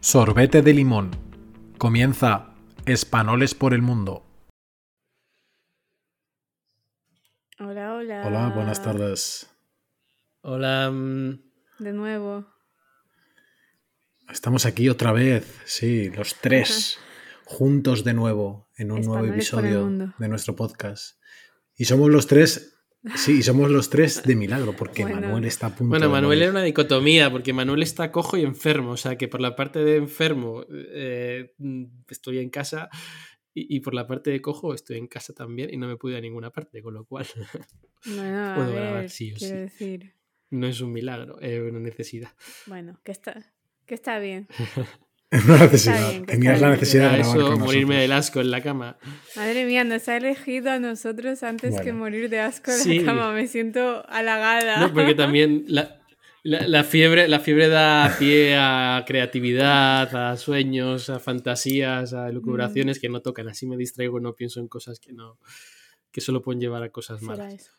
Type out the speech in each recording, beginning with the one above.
Sorbete de limón. Comienza Espanoles por el mundo. Hola, hola. Hola, buenas tardes. Hola. mm, De nuevo. Estamos aquí otra vez, sí, los tres, juntos de nuevo en un nuevo episodio de nuestro podcast. Y somos los tres, sí, somos los tres de milagro, porque Bueno. Manuel está a punto Bueno, de Manuel morir. era una dicotomía, porque Manuel está cojo y enfermo. O sea, que por la parte de enfermo eh, estoy en casa y, y por la parte de cojo estoy en casa también y no me pude ir a ninguna parte, con lo cual Bueno, a Puedo grabar ver, sí o sí. decir. no es un milagro, es una necesidad. Bueno, que está, que está bien. Una necesidad. bien, que Tenías la necesidad de grabar eso, con morirme del asco en la cama. Madre mía, nos ha elegido a nosotros antes que morir de asco en Sí. la cama. Me siento halagada. No, porque también la, la- la fiebre, la fiebre da pie a creatividad, a sueños, a fantasías, a elucubraciones que no tocan. Así me distraigo, no pienso en cosas que no que solo pueden llevar a cosas malas. eso.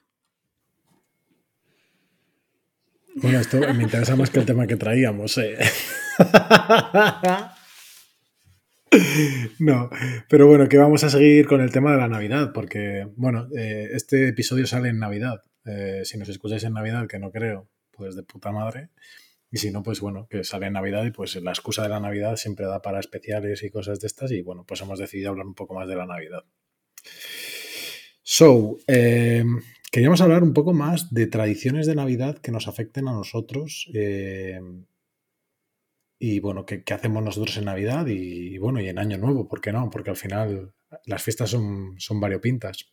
Bueno, esto me interesa más que el tema que traíamos. eh. No, pero bueno, que vamos a seguir con el tema de la Navidad, porque, bueno, eh, este episodio sale en Navidad. Eh, si nos escucháis en Navidad, que no creo, pues de puta madre. Y si no, pues bueno, que sale en Navidad y pues la excusa de la Navidad siempre da para especiales y cosas de estas. Y bueno, pues hemos decidido hablar un poco más de la Navidad. So, eh, queríamos hablar un poco más de tradiciones de Navidad que nos afecten a nosotros. Y bueno, ¿qué, qué hacemos nosotros en Navidad? Y, bueno, y en Año Nuevo, ¿por qué no? Porque al final las fiestas son, son variopintas.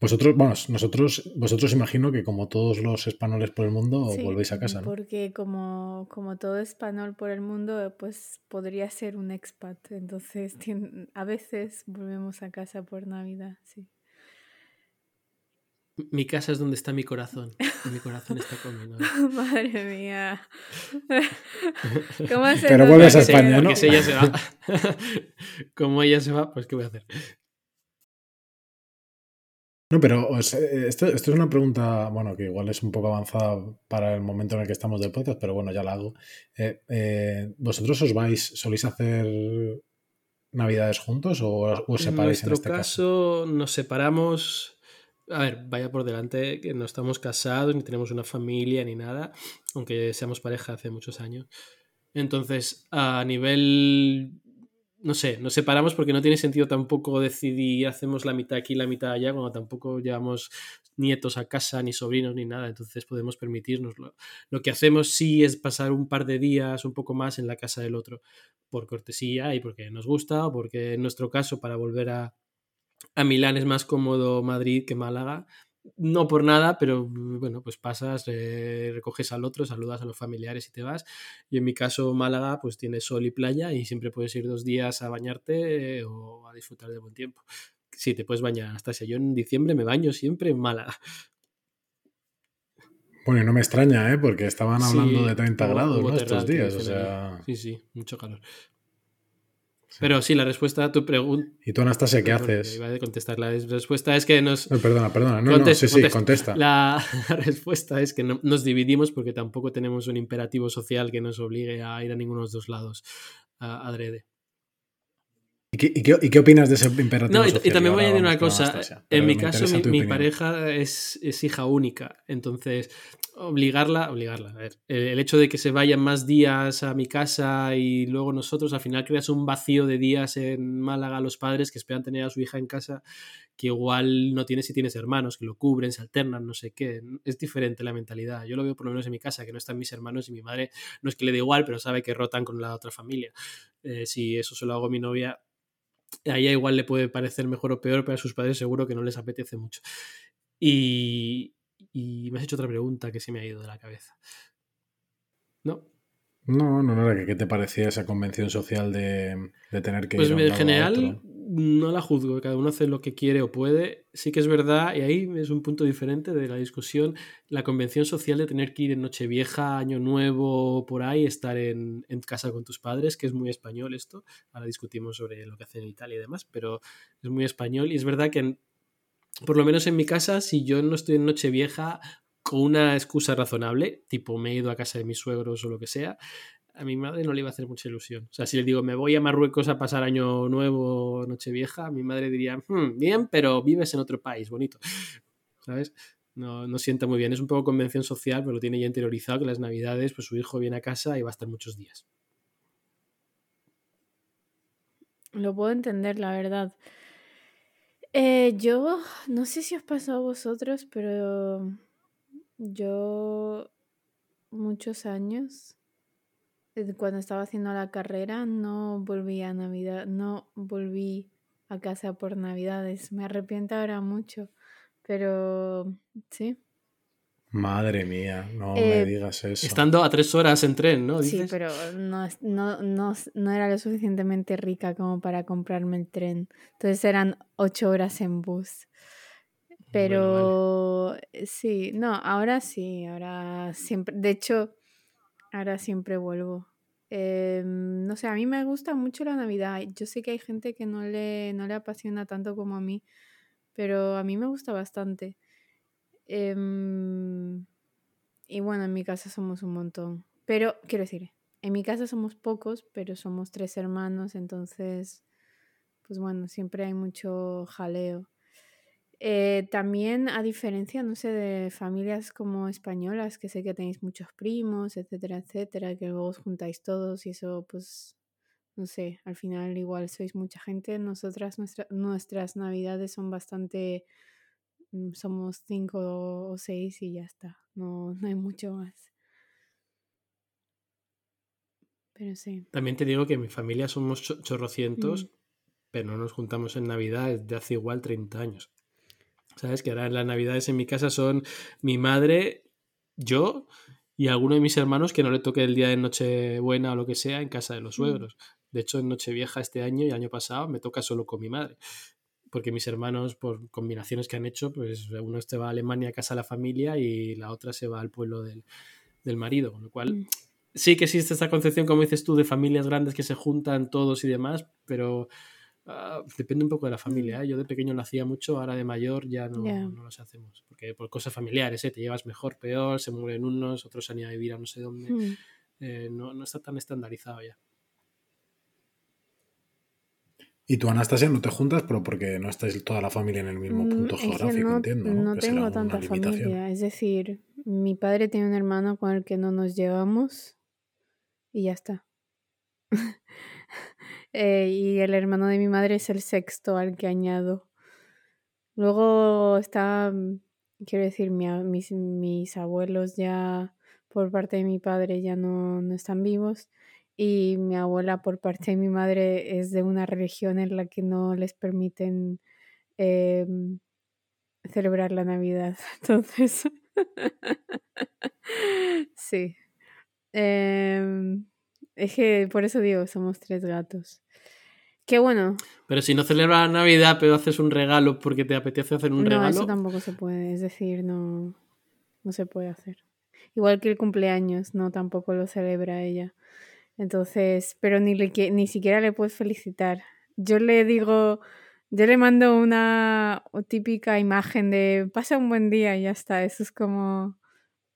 Vosotros, bueno, nosotros, vosotros imagino que como todos los españoles por el mundo, Sí, volvéis a casa, ¿no? Porque como, como todo español por el mundo, pues podría ser un expat. Entonces, a veces volvemos a casa por Navidad, sí. Mi casa es donde está mi corazón. Y mi corazón está con mi novia. Madre mía. ¿Cómo se Pero vuelves a España, ¿no? Porque si ella se va. Como ella se va, pues ¿qué voy a hacer? No, pero o sea, esto, esto es una pregunta, bueno, que igual es un poco avanzada para el momento en el que estamos del podcast, pero bueno, ya la hago. Eh, eh, ¿Vosotros os vais, soléis hacer navidades juntos o os En separáis en, nuestro este caso? caso, nos separamos. A ver, vaya por delante que no estamos casados, ni tenemos una familia, ni nada, aunque seamos pareja hace muchos años. Entonces, a nivel. No sé, nos separamos porque no tiene sentido tampoco decidir hacemos la mitad aquí, la mitad allá, cuando tampoco llevamos nietos a casa, ni sobrinos, ni nada. Entonces podemos permitirnoslo. Lo que hacemos sí es pasar un par de días, un poco más, en la casa del otro, por cortesía y porque nos gusta, o porque en nuestro caso, para volver a, a Milán es más cómodo Madrid que Málaga. No por nada, pero bueno, pues pasas, eh, recoges al otro, saludas a los familiares y te vas. Y en mi caso, Málaga, pues tiene sol y playa y siempre puedes ir dos días a bañarte eh, o a disfrutar de buen tiempo. Sí, te puedes bañar hasta si yo en diciembre me baño siempre en Málaga. Bueno, y no me extraña, ¿eh? Porque estaban Sí, hablando de 30 hubo- grados. Estos días, o sea... Sí, sí, mucho calor. Pero sí, la respuesta a tu pregunta. ¿Y tú, Anastasia, qué haces? Iba a contestar. La respuesta es que nos. Perdona, perdona. No, no, sí, sí, contesta. La, la respuesta es que no- nos dividimos porque tampoco tenemos un imperativo social que nos obligue a ir a ninguno de los dos lados a, adrede. ¿Y qué, y qué- y qué opinas de ese imperativo No, y, y social? también voy a decir una cosa. Anastasia, En mi caso, mi, mi pareja es, es hija única. Entonces, obligarla, obligarla. A ver, el hecho de que se vayan más días a mi casa y luego nosotros, al final creas un vacío de días en Málaga a los padres que esperan tener a su hija en casa, que igual no tienes si tienes hermanos, que lo cubren, se alternan, no sé qué. Es diferente la mentalidad. Yo lo veo por lo menos en mi casa, que no están mis hermanos y mi madre no es que le dé igual, pero sabe que rotan con la otra familia. Eh, si eso se lo hago a mi novia, a ella igual le puede parecer mejor o peor, pero a sus padres seguro que no les apetece mucho. Y, y me has hecho otra pregunta que se me ha ido de la cabeza. ¿No? No, no, no, era que qué te parecía esa convención social de, de tener que Pues ir a un en lado general no la juzgo, cada uno hace lo que quiere o puede. Sí que es verdad, y ahí es un punto diferente de la discusión, la convención social de tener que ir en Nochevieja, Año Nuevo, por ahí, estar en, en casa con tus padres, que es muy español esto. Ahora discutimos sobre lo que hacen en Italia y demás, pero es muy español y es verdad que en- por lo menos en mi casa, si yo no estoy en Nochevieja con una excusa razonable, tipo me he ido a casa de mis suegros o lo que sea, a mi madre no le iba a hacer mucha ilusión. O sea, si le digo, me voy a Marruecos a pasar año nuevo, Nochevieja, mi madre diría, hmm, bien, pero vives en otro país, bonito. ¿Sabes? No, no sienta muy bien. Es un poco convención social, pero lo tiene ya interiorizado que las navidades, pues su hijo viene a casa y va a estar muchos días. Lo puedo entender, la verdad. Eh, yo no sé si os pasó a vosotros, pero yo muchos años, cuando estaba haciendo la carrera, no volví a Navidad, no volví a casa por Navidades. Me arrepiento ahora mucho, pero sí. Madre mía, no me Eh, digas eso. Estando a tres horas en tren, ¿no? Sí, pero no, es- no, no, no era lo suficientemente rica como para comprarme el tren. Entonces eran ocho horas en bus. Pero sí, no, ahora sí, ahora siempre, de hecho, ahora siempre vuelvo. Em, no sé, a mí me gusta mucho la Navidad. Yo sé que hay gente que no le, no le apasiona tanto como a mí, pero a mí me gusta bastante. Em, y bueno, en mi casa somos un montón. Pero, quiero decir, en mi casa somos pocos, pero somos tres hermanos, entonces, pues bueno, siempre hay mucho jaleo. Eh, también, a diferencia, no sé, de familias como españolas, que sé que tenéis muchos primos, etcétera, etcétera, que luego os juntáis todos y eso, pues, no sé, al final igual sois mucha gente. Nosotras, nuestra- nuestras navidades son bastante, somos cinco o seis y ya está, no, no hay mucho más. Pero sí. También te digo que en mi familia somos cho- chorrocientos, Mm. pero no nos juntamos en Navidad desde hace igual 30 años. ¿Sabes? Que ahora las Navidades en mi casa son mi madre, yo y alguno de mis hermanos que no le toque el día de Nochebuena o lo que sea en casa de los Mm. suegros. De hecho, en Nochevieja este año y el año pasado me toca solo con mi madre. Porque mis hermanos, por combinaciones que han hecho, pues uno este va a Alemania a casa de la familia y la otra se va al pueblo del, del marido. Con lo cual, Mm. sí que existe esta concepción, como dices tú, de familias grandes que se juntan todos y demás, pero ah, depende un poco de la familia. ¿eh? Yo de pequeño lo hacía mucho, ahora de mayor ya no, Ya. no los hacemos. Porque por cosas familiares, ¿eh? te llevas mejor, peor, se mueren unos, otros se han ido a vivir a no sé dónde. Mm. Eh, no, no está tan estandarizado ya. Y tú, Anastasia, no te juntas, pero porque no estáis toda la familia en el mismo Mm, punto es geográfico, no, entiendo. ¿no? tengo tanta familia. Es decir, mi padre tiene un hermano con el que no nos llevamos y ya está. Eh, y el hermano de mi madre es el sexto al que añado. Luego está, mm, quiero decir, mi mis, mis abuelos ya por parte de mi padre ya no, no están vivos y mi abuela por parte de mi madre es de una religión en la que no les permiten em, celebrar la Navidad. Entonces, sí. Em, es que por eso digo, somos tres gatos. Qué bueno. Pero si no celebras Navidad, pero haces un regalo porque te apetece hacer un No, regalo, eso tampoco se puede. Es decir, no, no se puede hacer. Igual que el cumpleaños, no tampoco lo celebra ella. Entonces, pero ni, le, ni siquiera le puedes felicitar. Yo le digo, yo le mando una típica imagen de pasa un buen día y ya está. Eso es como,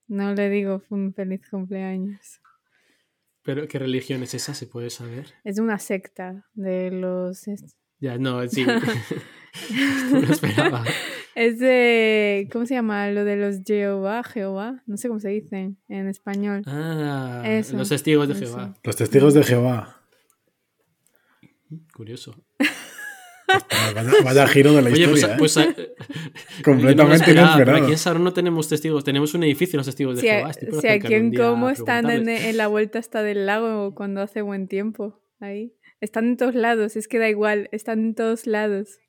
no le digo un feliz cumpleaños. pero ¿qué religión es esa? ¿Se puede saber? Es una secta de los... Ya, no, sí. no lo esperaba. Es de, ¿cómo se llama? Lo de los Jehová, Jehová, no sé cómo se dice en español. Ah, Eso, los testigos de eso. Jehová. Los testigos de Jehová. Curioso. Vaya, vaya giro de la Oye, pues, historia, ¿eh? pues, eh, Completamente no inesperado. Aquí en Sarón no tenemos testigos, tenemos un edificio los testigos de Si, Jehová. si aquí en Como están en, en la vuelta hasta del lago cuando hace buen tiempo. Ahí. Están en todos lados, es que da igual, están en todos lados.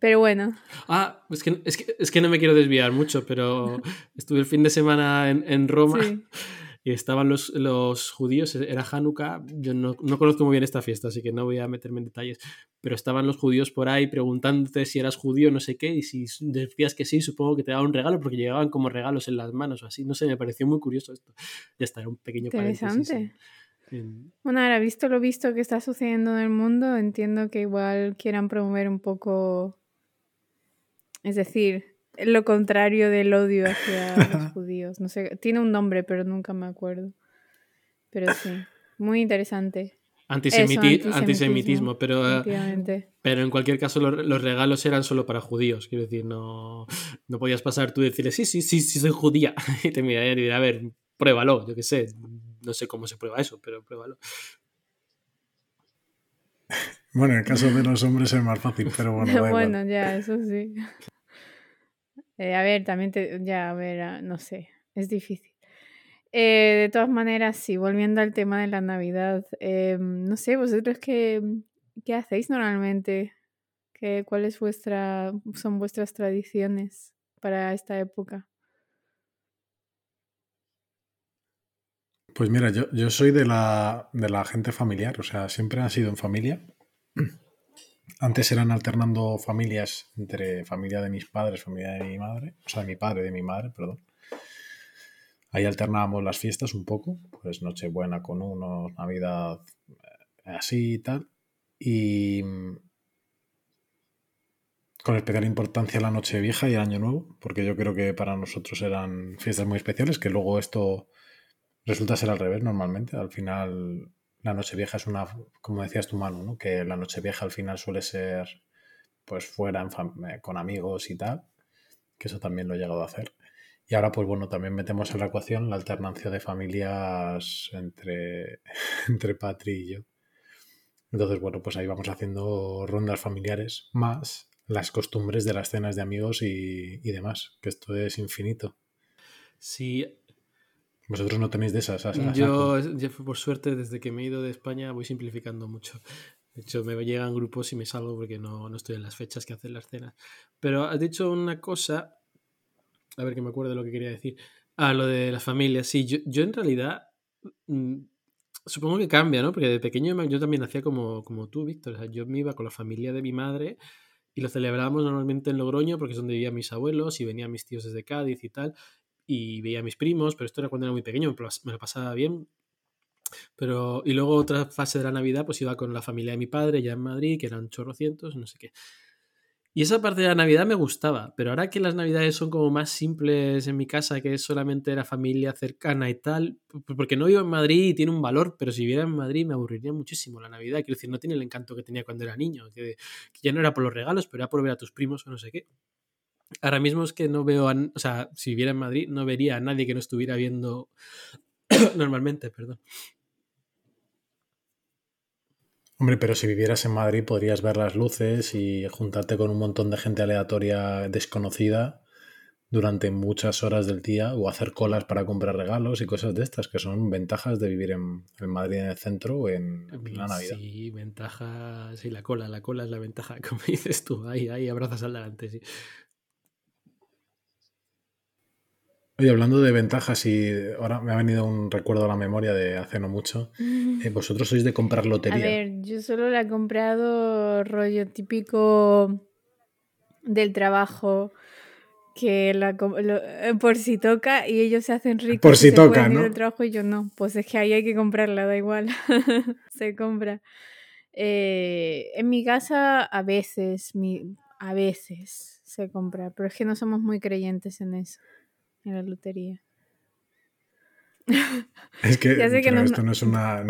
Pero bueno, Ah, es que, es, que, es que no me quiero desviar mucho, pero estuve el fin de semana en, en Roma sí. y estaban los, los judíos, era Hanukkah, yo no, no conozco muy bien esta fiesta, así que no voy a meterme en detalles, pero estaban los judíos por ahí preguntándote si eras judío, no sé qué, y si decías que sí, supongo que te daban un regalo, porque llegaban como regalos en las manos o así, no sé, me pareció muy curioso esto. Ya está, era un pequeño. Interesante. En- Bueno, ahora visto lo visto que está sucediendo en el mundo, entiendo que igual quieran promover un poco, es decir, lo contrario del odio hacia los judíos. No sé, tiene un nombre, pero nunca me acuerdo. Pero sí, muy interesante. antisemitismo, pero, pero en cualquier caso los, regalos eran solo para judíos. Quiero decir, no, no podías pasar tú y decirle, sí, sí, sí, sí, soy judía. Y te mirarían y dirían, a ver, pruébalo, yo qué sé. No sé cómo se prueba eso, pero pruébalo. Bueno, en el caso de los hombres es más fácil, pero bueno. bueno, ya, eso sí. Eh, a ver, también te, ya, a ver, ah, no sé, es difícil. Eh, de todas maneras, sí, volviendo al tema de la Navidad, em, no sé, vosotros qué, qué hacéis normalmente, ¿Qué, ¿cuáles vuestra, son vuestras tradiciones para esta época? Pues mira, yo, yo soy de la, de la gente familiar, o sea, siempre ha sido en familia. Antes eran alternando familias entre familia de mis padres, familia de mi madre, o sea, de mi padre, de mi madre, perdón. Ahí alternábamos las fiestas un poco, pues Nochebuena con uno, Navidad eh, así y tal. Y con especial importancia la Nochevieja y el Año Nuevo, porque yo creo que para nosotros eran fiestas muy especiales, que luego esto resulta ser al revés normalmente. Al final la Nochevieja es una, como decías tu mano, ¿no? que la Nochevieja al final suele ser pues fuera eh, con amigos y tal, que eso también lo he llegado a hacer. Y ahora, pues bueno, también metemos en la ecuación la alternancia de familias entre, entre Patri y yo. Entonces, bueno, pues ahí vamos haciendo rondas familiares más las costumbres de las cenas de amigos y, y demás, que esto es infinito. Sí, vosotros no tenéis de esas. yo, por suerte, desde que me he ido de España, voy simplificando mucho. De hecho, me llegan grupos y me salgo porque no, estoy en las fechas que hacen las cenas. Pero has dicho una cosa, a ver que me acuerdo de lo que quería decir. Ah, lo de las familias. Sí, yo, en realidad mm, supongo que cambia, ¿no? Porque de pequeño yo también hacía como, como tú, Víctor. O sea, yo me iba con la familia de mi madre y lo celebrábamos normalmente en Logroño porque es donde vivían mis abuelos y venían mis tíos desde Cádiz y tal y veía a mis primos, pero esto era cuando era muy pequeño, me lo pasaba bien. Pero, y luego otra fase de la Navidad, pues iba con la familia de mi padre, ya en Madrid, que eran chorrocientos, no sé qué. Y esa parte de la Navidad me gustaba, pero ahora que las Navidades son como más simples en mi casa, que es solamente la familia cercana y tal, porque no vivo en Madrid y tiene un valor, pero si viviera en Madrid me aburriría muchísimo la Navidad. Quiero decir, no tiene el encanto que tenía cuando era niño, que, que ya no era por los regalos, pero era por ver a tus primos o no sé qué. Ahora mismo es que no veo, a, o sea, si viviera en Madrid, no vería a nadie que no estuviera viendo normalmente, perdón. Hombre, pero si vivieras en Madrid podrías ver las luces y juntarte con un montón de gente aleatoria desconocida durante muchas horas del día o hacer colas para comprar regalos y cosas de estas, que son ventajas de vivir en, Madrid en el centro o en, la Navidad. Sí, ventajas, sí, la cola, la cola es la ventaja, como dices tú, ahí, ahí abrazas al delante, sí. Oye, hablando de ventajas y ahora me ha venido un recuerdo a la memoria de hace no mucho. Eh, vosotros sois de comprar lotería. A ver, yo solo la he comprado rollo típico del trabajo que la, eh, por si toca y ellos se hacen ricos. Por si toca, ¿no? Del trabajo y yo no. Pues es que ahí hay que comprarla, da igual. se compra. Eh, en mi casa a veces, mi, a veces se compra, pero es que no somos muy creyentes en eso en la lotería. Es que, esto no es, una,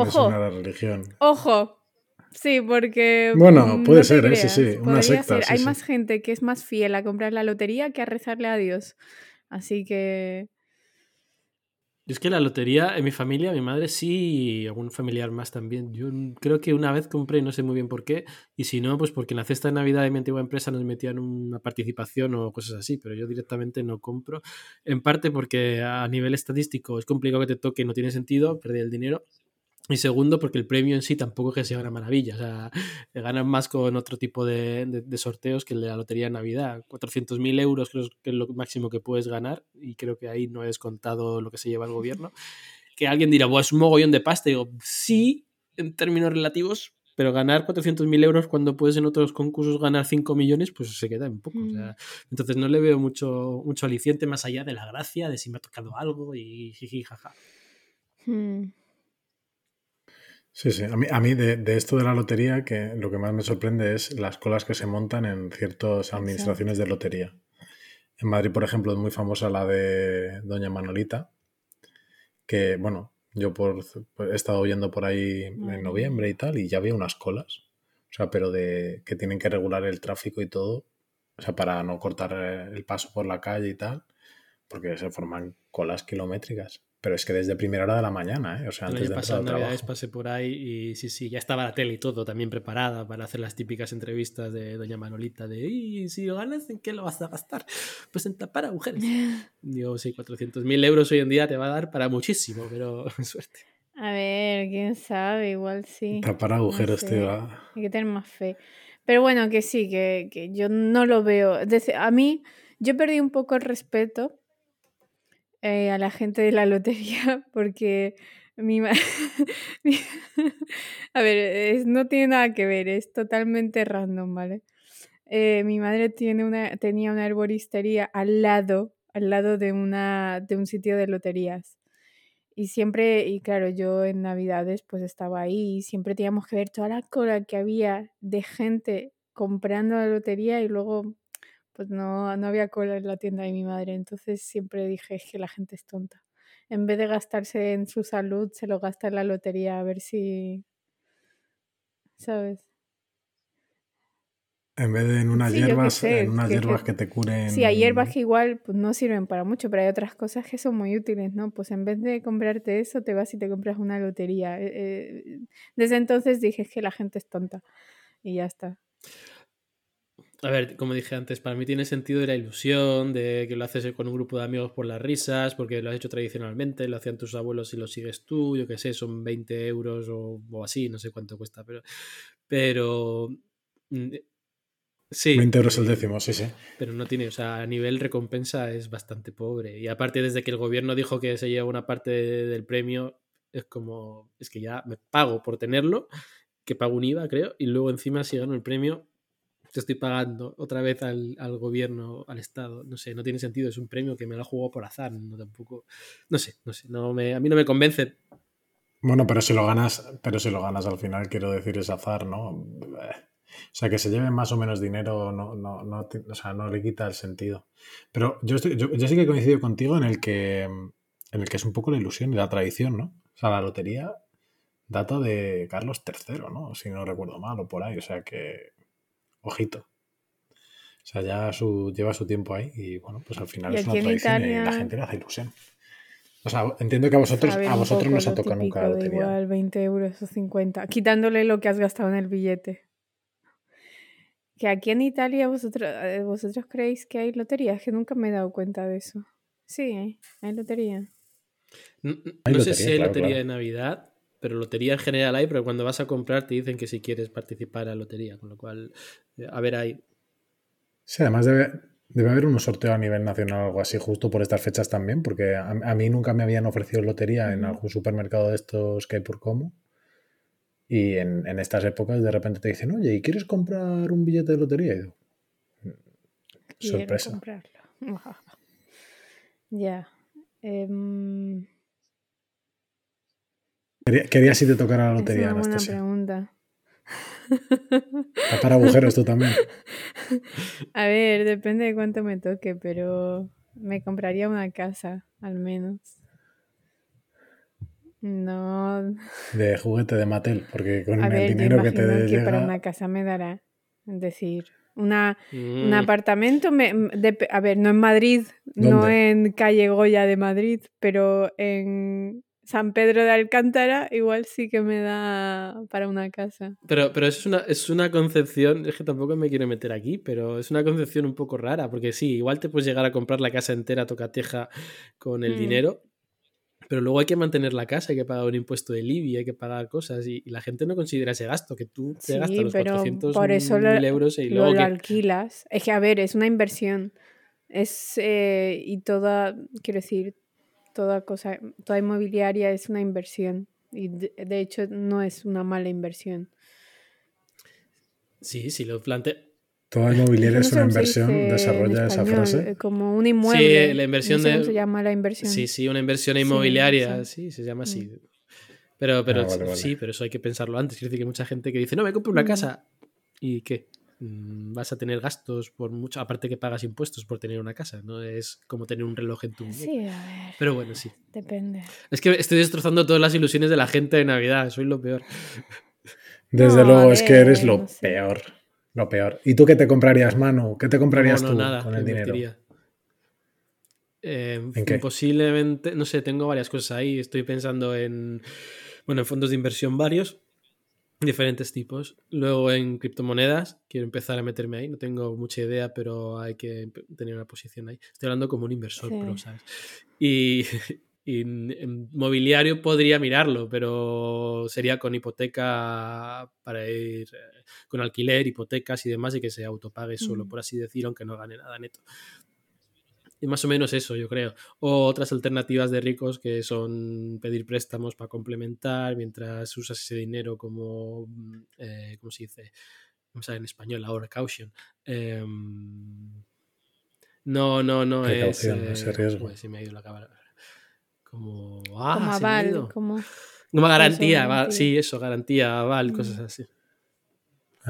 religión. Ojo, sí, porque... Bueno, puede ser, ¿eh? sí, sí, una secta. Hay más gente que es más fiel a comprar la lotería que a rezarle a Dios. Así que es que la lotería en mi familia, mi madre sí, y algún familiar más también. Yo creo que una vez compré, no sé muy bien por qué, y si no, pues porque en la cesta de Navidad de mi antigua empresa nos metían una participación o cosas así, pero yo directamente no compro. En parte porque a nivel estadístico es complicado que te toque no tiene sentido, perder el dinero. Y segundo, porque el premio en sí tampoco es que sea una maravilla. O sea, ganan más con otro tipo de, sorteos que el de la Lotería de Navidad. 400.000 euros creo que es lo máximo que puedes ganar. Y creo que ahí no he descontado lo que se lleva el gobierno. Que alguien dirá, es un mogollón de pasta. Y digo, sí, en términos relativos, pero ganar 400.000 euros cuando puedes en otros concursos ganar 5 millones, pues se queda en poco. Mm. entonces no le veo mucho, mucho aliciente más allá de la gracia, de si me ha tocado algo y jiji, jaja. Hmm. Sí, sí. A mí, a mí de, esto de la lotería, que lo que más me sorprende es las colas que se montan en ciertas administraciones de lotería. En Madrid, por ejemplo, es muy famosa la de Doña Manolita, que, bueno, Yo por, he estado oyendo por ahí en noviembre y tal, y ya había unas colas. O sea, pero de que tienen que regular el tráfico y todo. O sea, para no cortar el paso por la calle y tal. Porque se forman colas kilométricas. Pero es que desde primera hora de la mañana, ¿eh? O sea, El antes año de pasado el Navidades pasé por ahí y sí, sí, ya estaba la tele y todo también preparada para hacer las típicas entrevistas de Doña Manolita de ¿y si lo ganas en qué lo vas a gastar? Pues en tapar agujeros. Digo, sí, 400.000 euros hoy en día te va a dar para muchísimo, pero suerte. A ver, quién sabe, igual sí. Tapar No agujeros, sé. tío. ah. Hay que tener más fe. Pero bueno, que sí, que, que yo no lo veo. Desde- a mí, yo perdí un poco el respeto eh, a la gente de la lotería porque mi ma- A ver, no tiene nada que ver, es totalmente random, ¿vale? Eh, mi madre tiene una, tenía una herboristería al lado, al lado de, una, de un sitio de loterías. Y siempre, y claro, yo en Navidades pues estaba ahí y siempre teníamos que ver toda la cola que había de gente comprando la lotería y luego pues no, no había cola en la tienda de mi madre. Entonces siempre dije, es que la gente es tonta. En vez de gastarse en su salud, se lo gasta en la lotería a ver si... ¿Sabes? En vez de en unas Sí, hierbas, sé, en unas que- hierbas que te curen. Sí, hay hierbas que igual pues, no sirven para mucho, pero hay otras cosas que son muy útiles, ¿no? Pues en vez de comprarte eso, te vas y te compras una lotería. Eh, eh, desde entonces dije que la gente es tonta y ya está. A ver, como dije antes, para mí tiene sentido de la ilusión, de que lo haces con un grupo de amigos por las risas, porque lo has hecho tradicionalmente, lo hacían tus abuelos y lo sigues tú, yo qué sé, son 20 euros o, o así, no sé cuánto cuesta, pero... Pero... mm, Sí. 20 euros el eh, décimo, sí, sí. Pero no tiene, o sea, a nivel recompensa es bastante pobre. Y aparte, desde que el gobierno dijo que se lleva una parte de- del premio, es como, es que ya me pago por tenerlo, que pago un IVA, creo, y luego encima si gano el premio, te estoy pagando otra vez al, gobierno, al Estado. No sé, no tiene sentido, es un premio que me lo jugado por azar, no tampoco, no sé, no sé, no me, a mí no me convence. Bueno, pero si lo ganas, pero si lo ganas al final, quiero decir, es azar, ¿no? O sea, que se lleven más o menos dinero, no, no, no, o sea, no le quita el sentido. Pero yo, estoy, yo, yo sí que coincido contigo en el que, en el que es un poco la ilusión y la tradición, ¿no? O sea, la lotería data de Carlos III, ¿no? Si no recuerdo mal, o por ahí. O sea que, ojito. O sea, ya su, lleva su tiempo ahí y bueno, pues al final es una tradición y la gente le hace ilusión. O sea, entiendo que a vosotros, a vosotros no os ha tocado nunca la lotería. Igual 20 euros o 50, quitándole lo que has gastado en el billete. Que aquí en Italia vosotros, eh, vosotros creéis que hay loterías, que nunca me he dado cuenta de eso. Sí, ¿eh? hay lotería. No, no Hay sé lotería, si hay claro, lotería claro. de Navidad, pero lotería en general hay, pero cuando vas a comprar te dicen que si quieres participar en la lotería, con lo cual, eh, a ver ahí. Sí, además debe, debe haber un sorteo a nivel nacional o algo así, justo por estas fechas también, porque a, a mí nunca me habían ofrecido lotería en algún supermercado de estos que hay por Como. Y en, en estas épocas de repente te dicen, oye, ¿y quieres comprar un billete de lotería? Y digo, sorpresa. comprarlo. ya. Em, Quería, quería si te tocara la es lotería, una buena Anastasia. pregunta. Tapar agujeros tú también. A ver, depende de cuánto me toque, pero me compraría una casa, al menos. No, De juguete de Mattel, porque con a el ver, yo dinero que te que llega. para una casa me dará. Es decir, una, un Mm, apartamento, me, dep- a ver, no en Madrid, no ¿Dónde? en calle Goya de Madrid, pero en San Pedro de Alcántara igual sí que me da para una casa. Pero, pero es una, es una concepción, es que tampoco me quiero meter aquí, pero es una concepción un poco rara, porque sí, igual te puedes llegar a comprar la casa entera tocateja con el Mm. dinero, pero luego hay que mantener la casa, hay que pagar un impuesto de IBI, hay que pagar cosas, y, y la gente no considera ese gasto, que tú te Sí, gastas los pero 400 por eso lo, mil euros y lo luego que... alquilas. Es que, a ver, es una inversión. Es, eh, y toda, quiero decir, toda cosa, toda inmobiliaria es una inversión. Y de, de hecho no es una mala inversión. Sí, sí, lo plante... Toda inmobiliaria es una inversión, desarrolla esa frase. eh, Como un inmueble. la inversión no sé de- cómo se llama la inversión. Sí, sí, una inversión Sí, inmobiliaria, sí. sí, se llama así. Mm. Pero, pero Ah, vale, vale. sí, pero eso hay que pensarlo antes. Quiero decir que mucha gente que dice, no, me compro una Mm. casa. ¿Y qué? Mm, vas a tener gastos por mucho, aparte que pagas impuestos por tener una casa, no es como tener un reloj en tu muñeca. Sí, a ver. Pero bueno, sí. Depende. Es que estoy destrozando todas las ilusiones de la gente de Navidad, soy lo peor. Desde No, luego, es que eres lo no sé. peor. Lo peor. ¿Y tú qué te comprarías, Manu? ¿Qué te comprarías No, no, tú nada, con el dinero? Eh, ¿En qué? Posiblemente, no sé, tengo varias cosas ahí. Estoy pensando en, bueno, en fondos de inversión varios, diferentes tipos. Luego en criptomonedas, quiero empezar a meterme ahí. No tengo mucha idea, pero hay que tener una posición ahí. Estoy hablando como un inversor Sí. pro, ¿sabes? Y, y en, en mobiliario podría mirarlo, pero sería con hipoteca para ir, eh, con alquiler, hipotecas y demás, y que se autopague solo, Mm. por así decir, aunque no gane nada neto. Y más o menos eso, yo creo. O otras alternativas de ricos que son pedir préstamos para complementar mientras usas ese dinero como, mm, eh, ¿cómo se dice? ¿Cómo se llama en español? Ahora, caution. Em, no, no, no Precaución, es... ese riesgo. joder, se me ha ido la cámara. Como... Ah, como aval, como... Como garantía, va- garantía. sí, eso, garantía, aval, Mm. cosas así.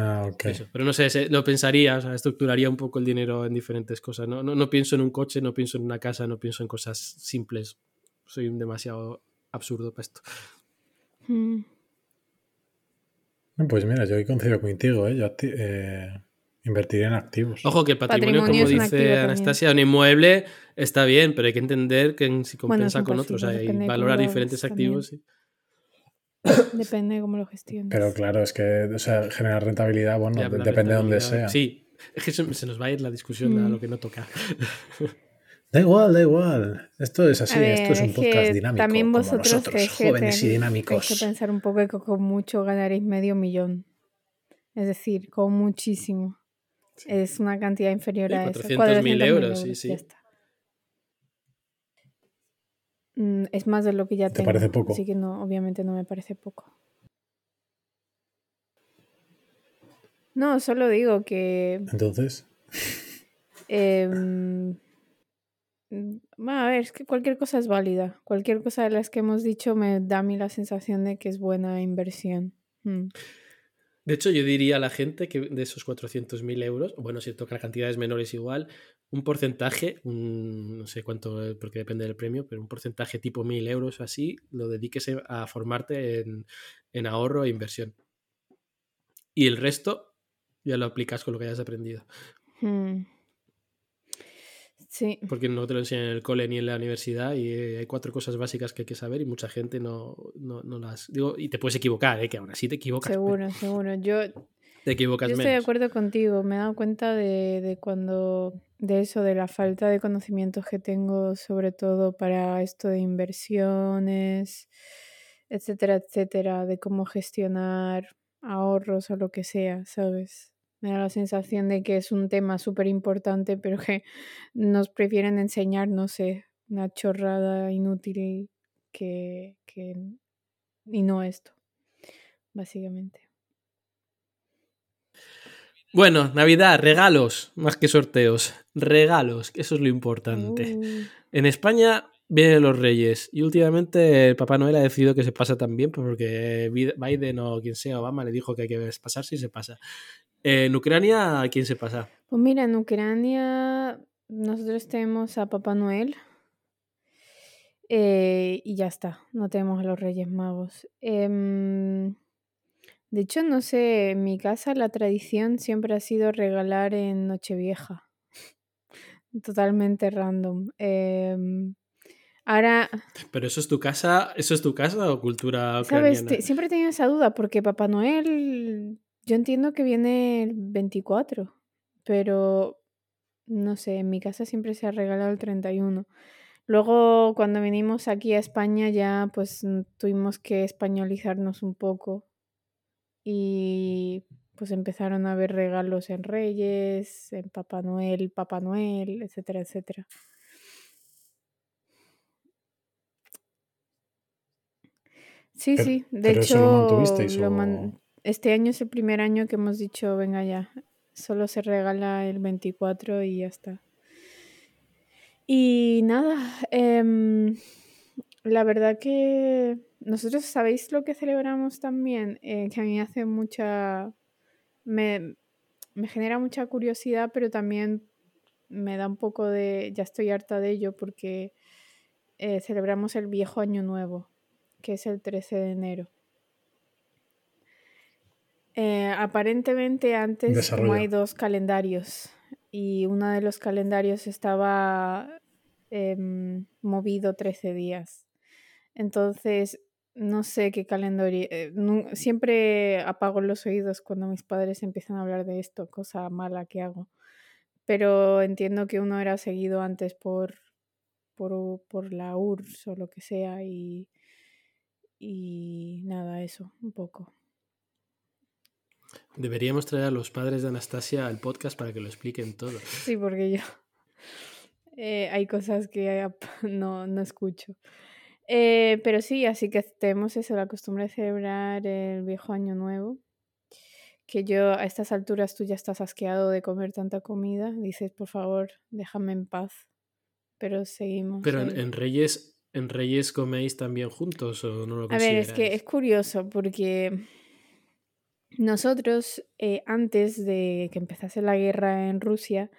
Ah, ok. Eso, Pero no sé, se- lo pensaría, o sea, estructuraría un poco el dinero en diferentes cosas. No, no, no pienso en un coche, no pienso en una casa, no pienso en cosas simples. Soy un demasiado absurdo para esto. Mm. Pues mira, yo hoy coincido contigo, ¿eh? Yo eh, invertiría en activos. Ojo que el patrimonio, Patrimonio como dice también. Anastasia, un inmueble está bien, pero hay que entender que Bueno, es compensa con otros, o sea, valorar lo diferentes también. activos. sí. Depende de cómo lo gestiones. Pero claro, es que o sea, generar rentabilidad, bueno, Ya, depende de donde sea. Sí, es que se, se nos va a ir la discusión a Mm. lo que no toca. Da igual, da igual. Esto es así, A esto es un podcast dinámico. También como vosotros nosotros, tenéis que jóvenes y dinámicos. tenéis que pensar un poco que con mucho ganaréis medio millón. Es decir, con muchísimo. Es una cantidad inferior Sí, a eso. 400.000 400.000 euros, sí, sí. ya está. Mm, Es más de lo que ya ¿Te tengo. parece poco? Así que no, obviamente no me parece poco. No, solo digo que Entonces, bueno, a ver, es que cualquier cosa es válida. Cualquier cosa de las que hemos dicho me da a mí la sensación de que es buena inversión. Mm. De hecho, yo diría a la gente que de esos 400.000 euros, bueno, si toca cantidades menores igual, un porcentaje, no sé cuánto, eh, porque depende del premio, pero un porcentaje tipo 1.000 euros o así, lo dediques a formarte en, ahorro e inversión. Y el resto ya lo aplicas con lo que hayas aprendido. Mm. Sí, Porque no te lo enseñan en el cole ni en la universidad y eh, hay cuatro cosas básicas que hay que saber y mucha gente no, no, no las... Digo, y te puedes equivocar, ¿eh? que aún así te equivocas. pero seguro, seguro. Yo, Te equivocas yo estoy de acuerdo contigo. Me he dado cuenta de, de cuando, de eso, de la falta de conocimientos que tengo, sobre todo para esto de inversiones, etcétera, etcétera, de cómo gestionar ahorros o lo que sea, ¿sabes? Me da la sensación de que es un tema súper importante, pero que nos prefieren enseñar, no sé, una chorrada inútil que, que y no esto, básicamente. Bueno, Navidad, regalos, más que sorteos. Regalos, que eso es lo importante. Uh, En España vienen los reyes y últimamente el Papá Noel ha decidido que se pasa también porque Bi- Biden o quien sea, Obama, le dijo que hay que pasarse y se pasa. En Ucrania, ¿quién se pasa? Pues mira, en Ucrania nosotros tenemos a Papá Noel eh, y ya está, no tenemos a los Reyes Magos. Em, de hecho, no sé, en mi casa la tradición siempre ha sido regalar en Nochevieja. Totalmente random. Em, ahora, Pero eso es tu casa, eso es tu casa o cultura ¿sabes? ucraniana. Te- siempre he tenido esa duda porque Papá Noel, yo entiendo que viene el 24, pero no sé, en mi casa siempre se ha regalado el 31. Luego, cuando vinimos aquí a España, ya pues mm, tuvimos que españolizarnos un poco y pues empezaron a haber regalos en Reyes, en Papá Noel, Papá Noel, etcétera, etcétera. Sí, Pero- sí, de pero hecho, eso lo mantuvisteis lo o- man- este año es el primer año que hemos dicho, venga ya, solo se regala el 24 y ya está. Y nada, em, la verdad que nosotros sabéis lo que celebramos también, Eh, que a mí hace mucha, me, me genera mucha curiosidad, pero también me da un poco de, ya estoy harta de ello porque eh, celebramos el viejo año nuevo, que es el 13 de enero. Eh, aparentemente antes como hay dos calendarios y uno de los calendarios estaba em, movido 13 días. Entonces, no sé qué calendario. Eh, siempre apago los oídos cuando mis padres empiezan a hablar de esto, cosa mala que hago. Pero entiendo que uno era seguido antes por, por, por la URSS o lo que sea y, y nada, eso, un poco. Deberíamos traer a los padres de Anastasia al podcast para que lo expliquen todo. Sí, porque yo eh, hay cosas que no, no escucho. Eh, pero sí, así que tenemos eso, la costumbre de celebrar el viejo año nuevo. Que yo a estas alturas tú ya estás asqueado de comer tanta comida. Dices, por favor, déjame en paz. Pero seguimos. Pero en, Reyes, ¿en Reyes coméis también juntos o no lo A ver, es que es curioso porque nosotros, eh, antes de que empezase la guerra en Rusia,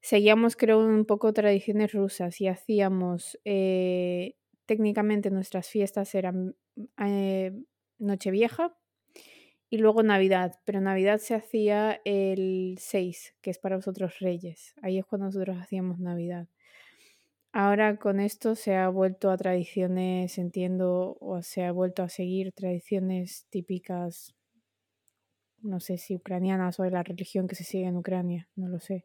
seguíamos, creo, un poco tradiciones rusas y hacíamos eh, técnicamente nuestras fiestas eran eh, Nochevieja y luego Navidad, pero Navidad se hacía el 6, que es para vosotros Reyes. Ahí es cuando nosotros hacíamos Navidad. Ahora con esto se ha vuelto a tradiciones, entiendo, o se ha vuelto a seguir tradiciones típicas, no sé si ucranianas o la religión que se sigue en Ucrania, no lo sé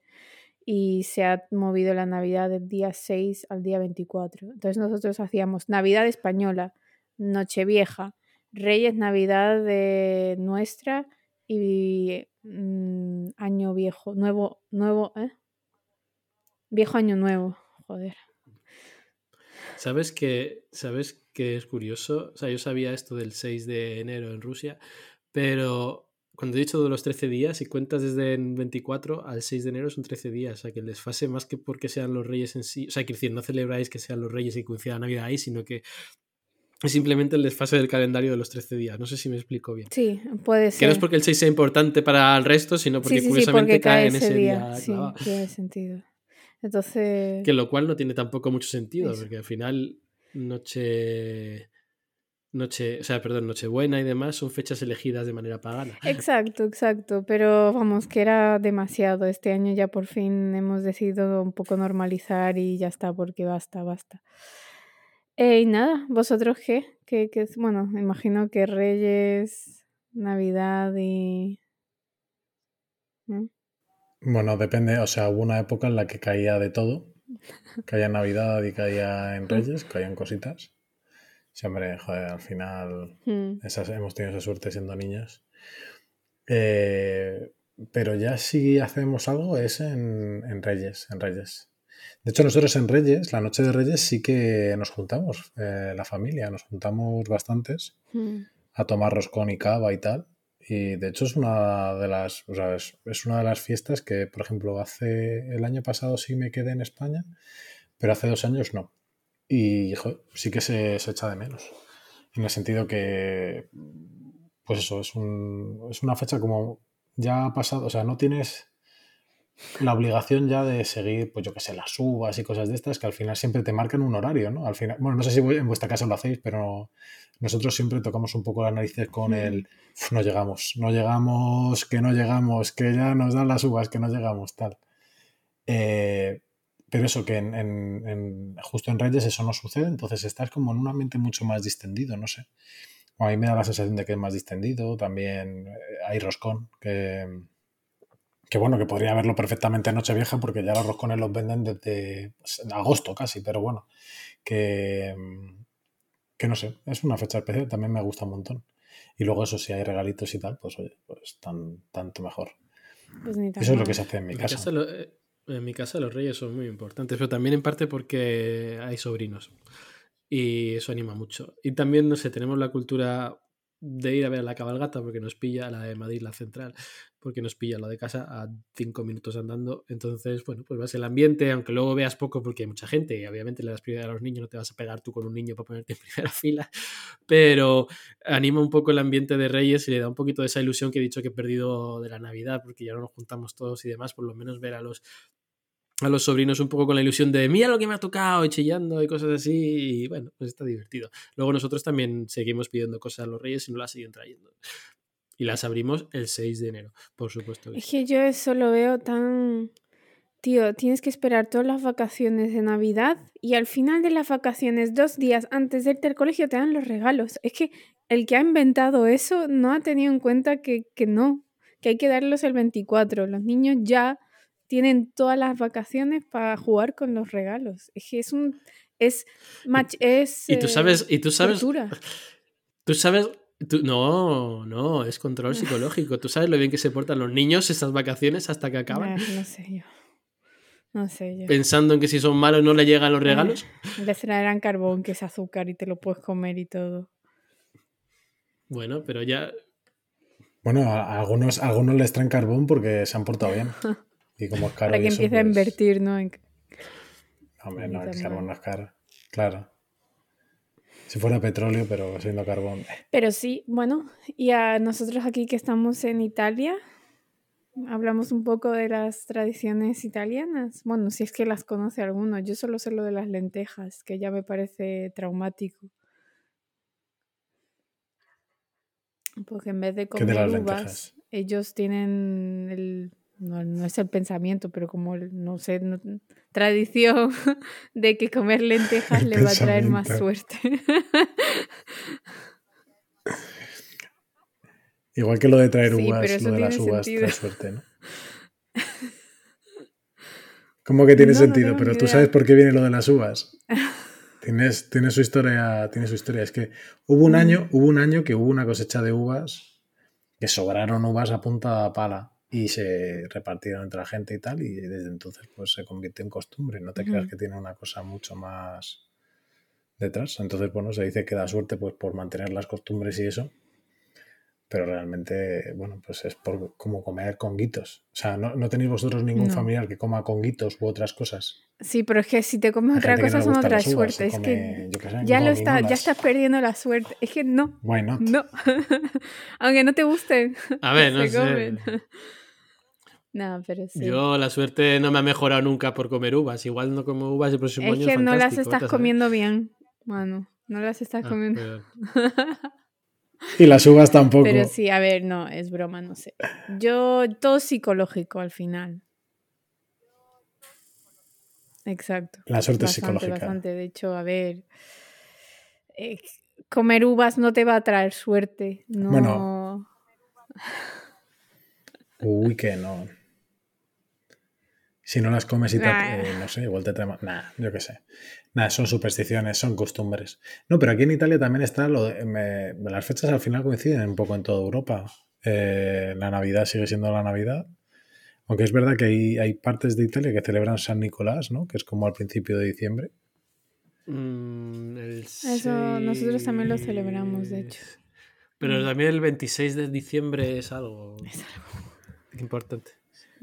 y se ha movido la Navidad del día 6 al día 24. Entonces nosotros hacíamos Navidad española, Nochevieja, Reyes Navidad de nuestra y mm, Año Viejo, nuevo, nuevo, ¿eh? Viejo Año Nuevo, joder. ¿Sabes que, ¿Sabes que es curioso? O sea, yo sabía esto del 6 de enero en Rusia, pero cuando he dicho de los 13 días, si cuentas desde el 24 al 6 de enero son 13 días, o sea que el desfase más que porque sean los reyes en sí, o sea, quiero decir, no celebráis que sean los reyes y coincida Navidad ahí, sino que es simplemente el desfase del calendario de los 13 días. No sé si me explico bien. Sí, puede ser. Que no es porque el 6 sea importante para el resto, sino porque curiosamente cae, en ese día. sí, tiene sentido. Entonces. Que lo cual no tiene tampoco mucho sentido, porque al final, noche Noche, o sea, perdón, Nochebuena y demás son fechas elegidas de manera pagana. Exacto, exacto, pero vamos, que era demasiado. Este año ya por fin hemos decidido un poco normalizar y ya está, porque basta, basta. Eh, y nada, ¿vosotros qué? ¿Qué, qué? Bueno, imagino que Reyes, Navidad y... Bueno, depende, o sea, hubo una época en la que caía de todo. Caía en Navidad y caía en Reyes, caían cositas. Sí, hombre, joder, al final hmm. esas, hemos tenido esa suerte siendo niños. Eh, pero ya si hacemos algo es en, Reyes, en Reyes. De hecho, nosotros en Reyes, la noche de Reyes, sí que nos juntamos, eh, la familia, nos juntamos bastantes hmm. a tomar roscón y cava y tal. Y de hecho es una de las, o sea, es, una de las fiestas que, por ejemplo, hace el año pasado sí me quedé en España, pero hace dos años no. Y sí que se, echa de menos. En el sentido que, pues eso, es, un, es una fecha como ya ha pasado, o sea, no tienes la obligación ya de seguir, pues yo qué sé, las uvas y cosas de estas que al final siempre te marcan un horario, ¿no? Al final, bueno, no sé si en vuestra casa lo hacéis, pero nosotros siempre tocamos un poco las narices con el no llegamos, no llegamos, que no llegamos, que ya nos dan las uvas, que no llegamos, tal. Eh, pero eso, que en, justo en Reyes eso no sucede, entonces estás como en un ambiente mucho más distendido, no sé. a mí me da la sensación de que es más distendido, también eh, hay roscón, que, que bueno, que podría haberlo perfectamente en Nochevieja porque ya los roscones los venden desde pues, agosto casi, pero bueno, que, que no sé, es una fecha especial, también me gusta un montón. Y luego eso, si hay regalitos y tal, pues oye, pues tan, tanto mejor. Pues eso es lo que se hace en mi casa. En mi casa los reyes son muy importantes, pero también en parte porque hay sobrinos. Y eso anima mucho. Y también, no sé, tenemos la cultura de ir a ver la cabalgata porque nos pilla la de Madrid, la central, porque nos pilla lo de casa a cinco minutos andando. Entonces, bueno, pues vas el ambiente, aunque luego veas poco porque hay mucha gente y obviamente le das prioridad a los niños, no te vas a pegar tú con un niño para ponerte en primera fila, pero anima un poco el ambiente de Reyes y le da un poquito de esa ilusión que he dicho que he perdido de la Navidad, porque ya no nos juntamos todos y demás, por lo menos ver a los a los sobrinos un poco con la ilusión de mira lo que me ha tocado y chillando y cosas así y bueno, pues está divertido. Luego nosotros también seguimos pidiendo cosas a los reyes y no las siguen trayendo. Y las abrimos el 6 de enero, por supuesto. Es que yo eso lo veo tan... Tío, tienes que esperar todas las vacaciones de Navidad y al final de las vacaciones, dos días antes de irte al colegio, te dan los regalos. Es que el que ha inventado eso no ha tenido en cuenta que, que no, que hay que darlos el 24. Los niños ya tienen todas las vacaciones para jugar con los regalos. Es que es un es match, es y tú sabes eh, y tú sabes cultura. tú sabes tú- no no es control psicológico tú sabes lo bien que se portan los niños estas vacaciones hasta que acaban no sé yo. No sé yo. pensando en que si son malos no le llegan los regalos Les traerán carbón, que es azúcar y te lo puedes comer y todo. bueno pero ya Bueno, a, a algunos, a algunos les traen carbón porque se han portado bien. Y como es caro. Para que eso, empiece a pues, invertir, ¿no? En- Hombre, A no, el carbón no es caro. Claro. Si fuera petróleo, pero siendo carbón. eh. Pero sí, bueno, y a nosotros aquí que estamos en Italia, hablamos un poco de las tradiciones italianas. Bueno, si es que las conoce alguno. Yo solo sé lo de las lentejas, que ya me parece traumático. Porque en vez de ¿Qué de comer las uvas, lentejas? ellos tienen el, no, no es el pensamiento, pero como, el- no sé, no- tradición de que comer lentejas El le va a traer más suerte. Igual que lo de traer Sí, uvas, lo de las uvas sentido. trae suerte, ¿no? ¿Cómo que tiene No, sentido? Pero tú idea. sabes por qué viene lo de las uvas. Tienes, tiene su historia, tiene su historia. Es que hubo un Mm. año, hubo un año que hubo una cosecha de uvas, que sobraron uvas a punta pala y se repartieron entre la gente y tal, y desde entonces pues se convirtió en costumbre. No te creas que tiene una cosa mucho más detrás. Entonces, bueno, se dice que da suerte pues por mantener las costumbres y eso. Pero realmente, bueno, pues es por como comer conguitos. O sea, ¿no, no tenéis vosotros ningún No. familiar que coma conguitos u otras cosas? Sí, pero es que si te comes Hay otra cosa, no eso le no gustan trae las uvas, suerte. se Es que sé, ya lo está, ya estás perdiendo la suerte. Es que no, Why not? no. Aunque no te gusten, a ver no sé comen. No, pero sí. yo la suerte no me ha mejorado nunca por comer uvas igual no como uvas el próximo es año que no las estás comiendo bien, mano. No las estás Ah, comiendo. Y las uvas tampoco. Pero sí, a ver, no, es broma, no sé. Yo, todo psicológico al final. Exacto. La suerte Bastante, psicológica. bastante. De hecho, a ver, eh, comer uvas no te va a traer suerte. No. Bueno. Uy, que no. Si no las comes y te, Nah. eh, no sé, igual te trae. Nah, yo qué sé. Nada, son supersticiones, son costumbres. No, pero aquí en Italia también está lo de, me- las fechas al final coinciden un poco en toda Europa. Eh, la Navidad sigue siendo la Navidad. Aunque es verdad que hay, hay partes de Italia que celebran San Nicolás, ¿no? Que es como al principio de diciembre. Mm, el Eso nosotros también lo celebramos, de 6. hecho. Pero también el 26 de diciembre es algo importante.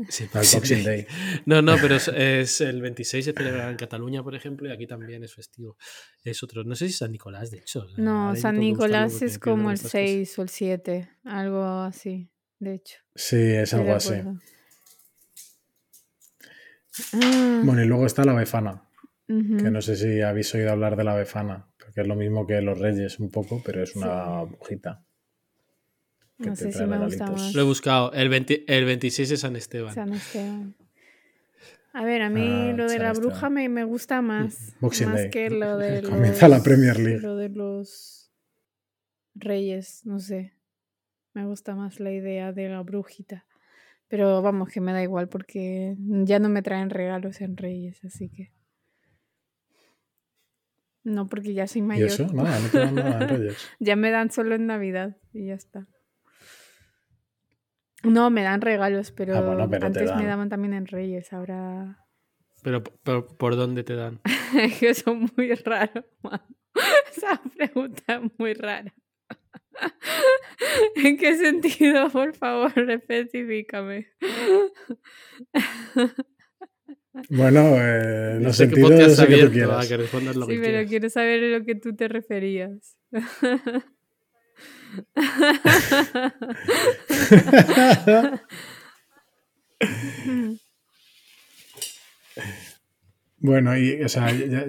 Sí, Al sí, Boxing sí. Day. No, no, pero es, es el 26 se celebra en Cataluña, por ejemplo, y aquí también es festivo. Es otro, no sé si San Nicolás, de hecho. No, ahora San Nicolás es como el estas cosas. 6 o el 7, algo así, de hecho. Sí, es algo así. Ah, Bueno, y luego está la befana. que no sé si habéis oído hablar de la befana, porque es lo mismo que los reyes un poco, pero es una brujita. Que No te sé si me gusta más. Lo he buscado. El, 20 el 26 es San Esteban. San Esteban. A ver, a mí Ah, lo de San la Esteban. bruja me, me gusta más. Boxing más Day. que lo de los, Comienza la Premier League. Lo de los reyes, no sé. Me gusta más la idea de la brujita. Pero vamos, que me da igual porque ya no me traen regalos en reyes, así que... No, porque ya soy ¿Y mayor. eso? Nada, no te dan nada en reyes. Ya me dan solo en Navidad y ya está. No, me dan regalos, pero, Ah, bueno, pero te antes me daban también en Reyes, ahora Pero, pero ¿por dónde te dan? es que son muy raros. Esa pregunta es muy rara. ¿En qué sentido? Por favor, específicame. Bueno, eh, los sentidos que, que tú quieras. Que lo sí, pero quiero saber a lo que tú te referías. bueno, y o sea, ya,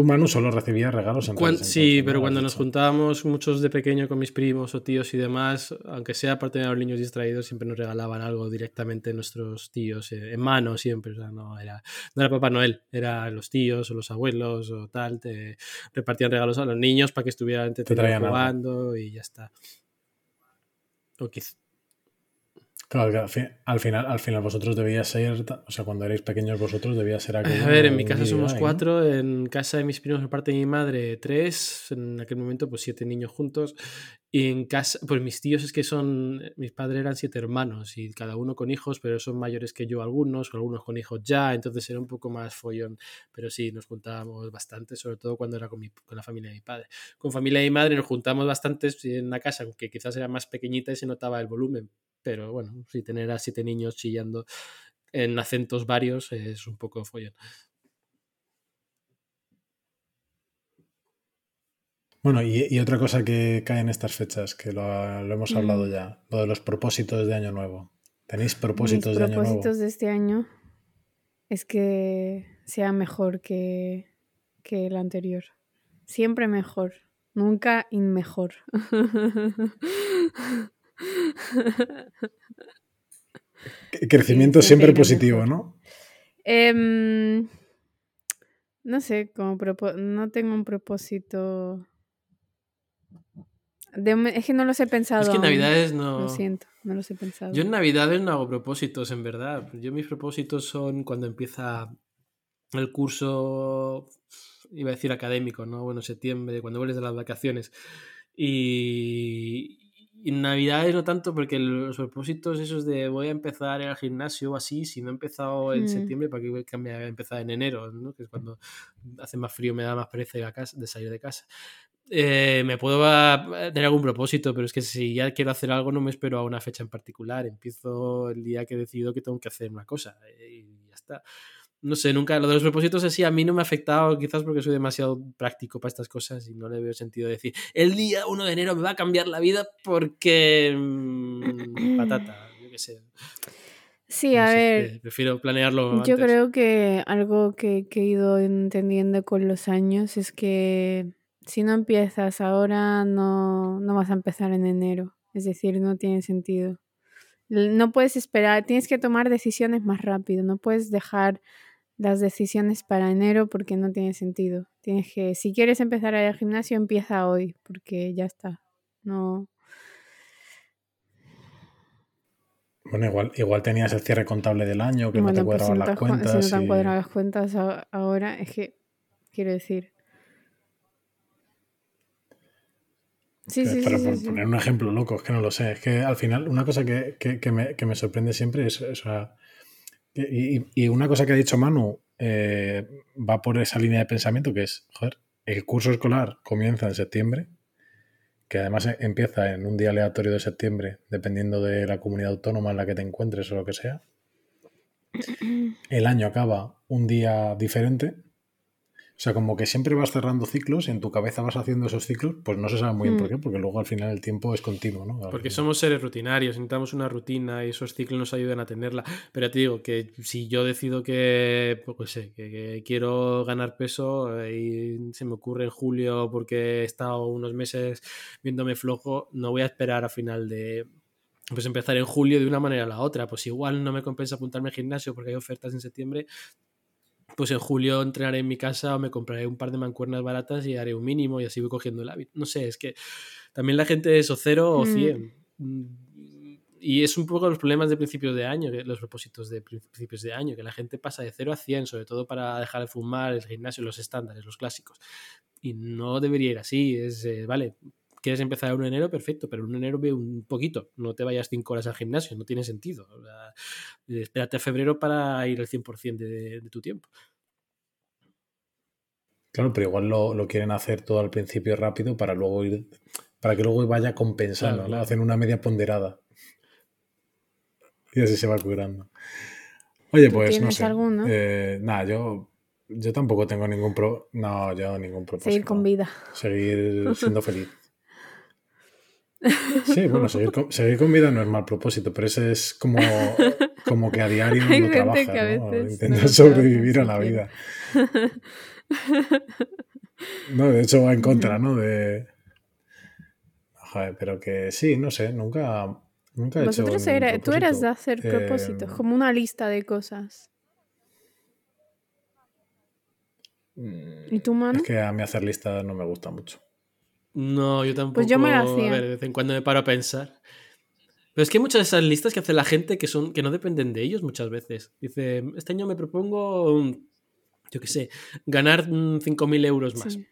Tú, Manu, solo recibías regalos en Sí, pero cuando nos juntábamos muchos de pequeño con mis primos o tíos y demás, aunque sea parte de los niños distraídos, siempre nos regalaban algo directamente nuestros tíos, eh, en mano siempre. O sea, no era, no era Papá Noel, eran los tíos o los abuelos o tal. Te repartían regalos a los niños para que estuvieran te jugando y ya está. O quizá, Claro, al final, al final vosotros debíais ser, o sea, cuando erais pequeños vosotros debía ser aquello. A ver, en mi casa somos cuatro, en casa de mis primos por parte de mi madre tres, en aquel momento pues siete niños juntos, y en casa, pues mis tíos es que son, mis padres eran siete hermanos y cada uno con hijos, pero son mayores que yo algunos, algunos con hijos ya, entonces era un poco más follón, pero sí, nos juntábamos bastante, sobre todo cuando era con, mi, con la familia de mi padre. Con familia de mi madre nos juntamos bastante en una casa, aunque quizás era más pequeñita y se notaba el volumen, pero bueno, si tener a siete niños chillando en acentos varios es un poco follón. Bueno, y, otra cosa que cae en estas fechas, que lo, hemos hablado mm. ya, lo de los propósitos de Año Nuevo. ¿Tenéis propósitos de Año Nuevo? propósitos de este año es que sea mejor que, que el anterior. Siempre mejor, nunca inmejor. Crecimiento siempre positivo, ¿no? Em, no sé, como no tengo un propósito. es que no los he pensado. Es que en Navidades no. Lo siento, no los he pensado. Yo en Navidades no hago propósitos, en verdad. Yo mis propósitos son cuando empieza el curso, iba a decir académico, ¿no? Bueno, septiembre, cuando vuelves de las vacaciones. Y, en Navidades no tanto, porque los propósitos esos de voy a empezar el gimnasio o así, si no he empezado en mm. septiembre, ¿para qué cambia a empezar en enero? ¿no? Que es cuando hace más frío, me da más pereza ir a casa, de salir de casa. Eh, me puedo tener algún propósito, pero es que si ya quiero hacer algo, no me espero a una fecha en particular. Empiezo el día que he decidido que tengo que hacer una cosa eh, y ya está no sé, nunca, lo de los propósitos así a mí no me ha afectado, quizás porque soy demasiado práctico para estas cosas y no le veo sentido decir, el día 1 de enero me va a cambiar la vida porque... Mm, patata, yo qué sé. Sí, a ver. Prefiero planearlo. Yo creo que algo que, que, he ido entendiendo con los años es que si no empiezas ahora, no, no vas a empezar en enero. Es decir, no tiene sentido. No puedes esperar, tienes que tomar decisiones más rápido, no puedes dejar las decisiones para enero porque no tiene sentido. Tienes que, si quieres empezar a ir al gimnasio, empieza hoy, porque ya está. No. Bueno, igual, igual tenías el cierre contable del año, que no te pues cuadraban las cuentas. Si no te cuadrado las cuentas ahora, es que, quiero decir. Sí, sí, Para sí, poner un ejemplo loco, es que no lo sé. Es que al final, una cosa que, me, que me, sorprende siempre es, o sea, y, una cosa que ha dicho Manu eh, va por esa línea de pensamiento que es, joder, el curso escolar comienza en septiembre, que además empieza en un día aleatorio de septiembre, dependiendo de la comunidad autónoma en la que te encuentres o lo que sea. El año acaba un día diferente o sea, como que siempre vas cerrando ciclos y en tu cabeza vas haciendo esos ciclos, pues no se sabe muy bien por mm. qué, porque luego al final el tiempo es continuo, ¿no? porque somos seres rutinarios, necesitamos una rutina y esos ciclos nos ayudan a tenerla. Pero te digo que si yo decido que, pues sé, que, quiero ganar peso eh, y se me ocurre en julio porque he estado unos meses viéndome flojo, no voy a esperar a final de, pues empezar en julio de una manera a la otra. Pues igual no me compensa apuntarme al gimnasio porque hay ofertas en septiembre, pues en julio entrenaré en mi casa o me compraré un par de mancuernas baratas y haré un mínimo y así voy cogiendo el hábito. No sé, es que también la gente es o cero o mm. cien. Mm, y es un poco los problemas de principios de año, los propósitos de principios de año, que la gente pasa de cero a cien, sobre todo para dejar de fumar, el gimnasio, los estándares, los clásicos. Y no debería ir así, es, eh, vale, quieres empezar el 1 de enero, perfecto, pero el 1 de enero ve un poquito, no te vayas 5 horas al gimnasio, no tiene sentido. espérate a febrero para ir al 100% de, de tu tiempo. Claro, pero igual lo, quieren hacer todo al principio rápido para luego ir para que luego vaya compensando, Claro. Hacen una media ponderada. Y así se va curando. Oye, ¿Tú pues no tienes sé. alguno? Eh, nada, yo, yo tampoco tengo ningún pro. No, yo ningún propósito. Seguir con vida. Seguir siendo feliz. Sí, bueno, seguir con, seguir con vida no es mal propósito, pero ese es como, como que a diario Hay gente trabajas, que a veces no sobrevivir a trabaja la vida. No, de hecho va en contra, ¿no? De. Joder, pero que sí, no sé, nunca, nunca he. Vosotros era- tú eras de hacer propósitos, Eh, como una lista de cosas. mm, ¿Y tú, mano? Es que a mí hacer listas no me gusta mucho. No, yo tampoco. Pues yo me A hacía. ver, de vez en cuando me paro a pensar. Pero es que hay muchas de esas listas que hace la gente que son que no dependen de ellos muchas veces. Dice, este año me propongo, mm, yo qué sé, ganar mm, 5.000 euros más. Sí.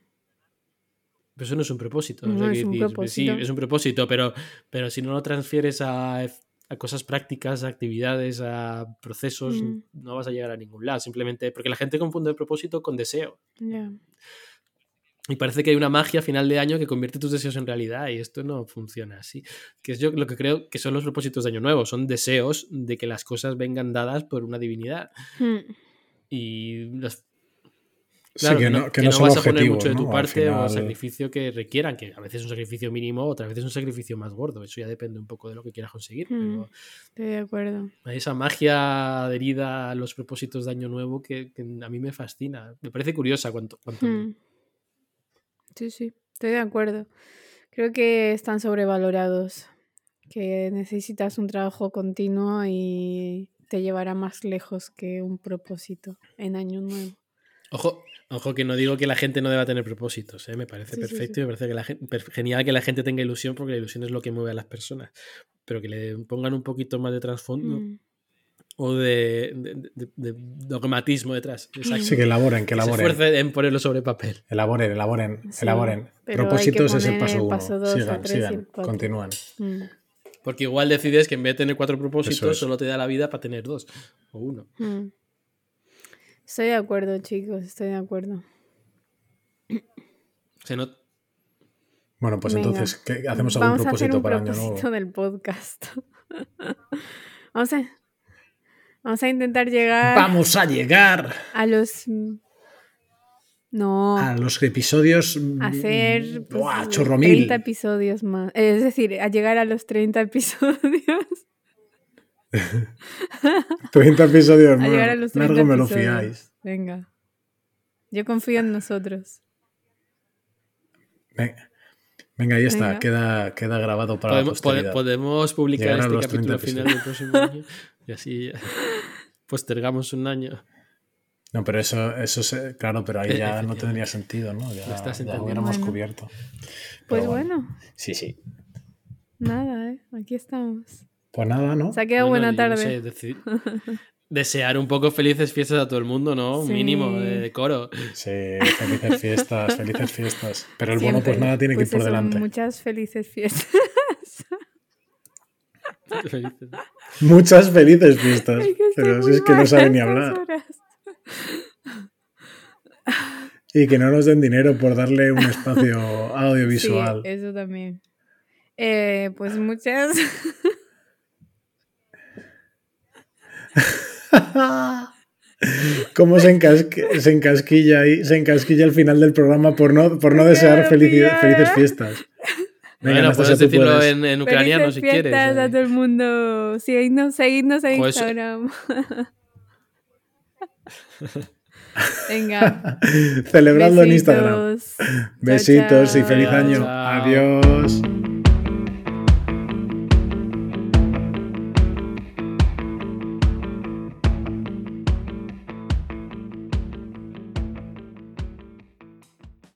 Pero eso no es un propósito. No, o sea, es un decir, propósito. Sí, es un propósito, pero, pero si no lo transfieres a, a cosas prácticas, a actividades, a procesos, Mm. no vas a llegar a ningún lado. Simplemente porque la gente confunde el propósito con deseo. Y parece que hay una magia a final de año que convierte tus deseos en realidad y esto no funciona así. Que es yo lo que creo que son los propósitos de año nuevo, son deseos de que las cosas vengan dadas por una divinidad. Hmm. Y los- Sí, claro, que no, que no son vas a poner mucho de tu parte o final- sacrificio que requieran, que a veces es un sacrificio mínimo, otras veces es un sacrificio más gordo. Eso ya depende un poco de lo que quieras conseguir. Hmm. Pero Estoy de acuerdo. hay esa magia adherida a los propósitos de año nuevo que, que a mí me fascina. Me parece curiosa cuánto, cuánto Hmm. Sí, sí, estoy de acuerdo. Creo que están sobrevalorados, que necesitas un trabajo continuo y te llevará más lejos que un propósito en año nuevo. Ojo, ojo que no digo que la gente no deba tener propósitos, ¿eh? me parece Sí, perfecto sí. y me parece que la gen- per- genial que la gente tenga ilusión porque la ilusión es lo que mueve a las personas, pero que le pongan un poquito más de trasfondo Mm. O de, de- de- de dogmatismo detrás. Exacto. Sí, que elaboren, que Que se elaboren. esfuercen en ponerlo sobre papel. Elaboren, elaboren, Sí, elaboren. Propósitos es el paso uno. paso dos, el sigan, tres sigan, continúan. Mm. Porque igual decides que en vez de tener cuatro propósitos, es. solo te da la vida para tener dos o uno. Mm. Estoy de acuerdo, chicos, estoy de acuerdo. Se no- Bueno, pues Venga. entonces, ¿qué, ¿hacemos algún Vamos a hacer propósito un para año propósito nuevo? del podcast. vamos, a, vamos a intentar llegar Vamos a llegar a los... mm, No, a los episodios. mm, hacer pues, ¡Buah, chorro mil! 30 episodios más. Es decir, a llegar a los 30 episodios. 30 episodios A más. llegar a los 30 Largo me lo episodios. fiáis. Venga. Yo confío en nosotros. Venga, Venga, ahí está. Venga. Queda, queda grabado para podemos, la posteridad. podemos publicar Llegar este capítulo 30 final del próximo año y así postergamos un año. No, pero eso, eso se- claro, pero ahí Eh, ya no tendría sentido, ¿no? Ya, estás ya hubiéramos Bueno. cubierto. Pues bueno, Sí, sí. nada, ¿eh? Aquí estamos. Pues nada, ¿no? Se ha quedado Bueno, buena no tarde. sé, desear un poco felices fiestas a todo el mundo, ¿no? Un Sí. mínimo de decoro. Sí, felices fiestas, felices fiestas. Pero el bueno, pues Siempre. nada tiene que Pues ir por eso, delante. Muchas felices fiestas. Felices. Muchas felices fiestas. Que Pero si es que no mal sabe a ni hablar. horas. Y que no nos den dinero por darle un espacio audiovisual. Sí, eso también. Eh, pues muchas. Cómo se, encasqui- se encasquilla ahí, se encasquilla al final del programa por no, por no desear felices ¿eh? fiestas. Venga, bueno, Anastasia, puedes decirlo en, en ucraniano si quieres. fiestas a ¿eh? todo el mundo. Seguidnos, seguidnos en eso- Instagram. Venga. Celebradlo en Instagram. besitos. Chao, Besitos y feliz chao. año. Chao. Adiós.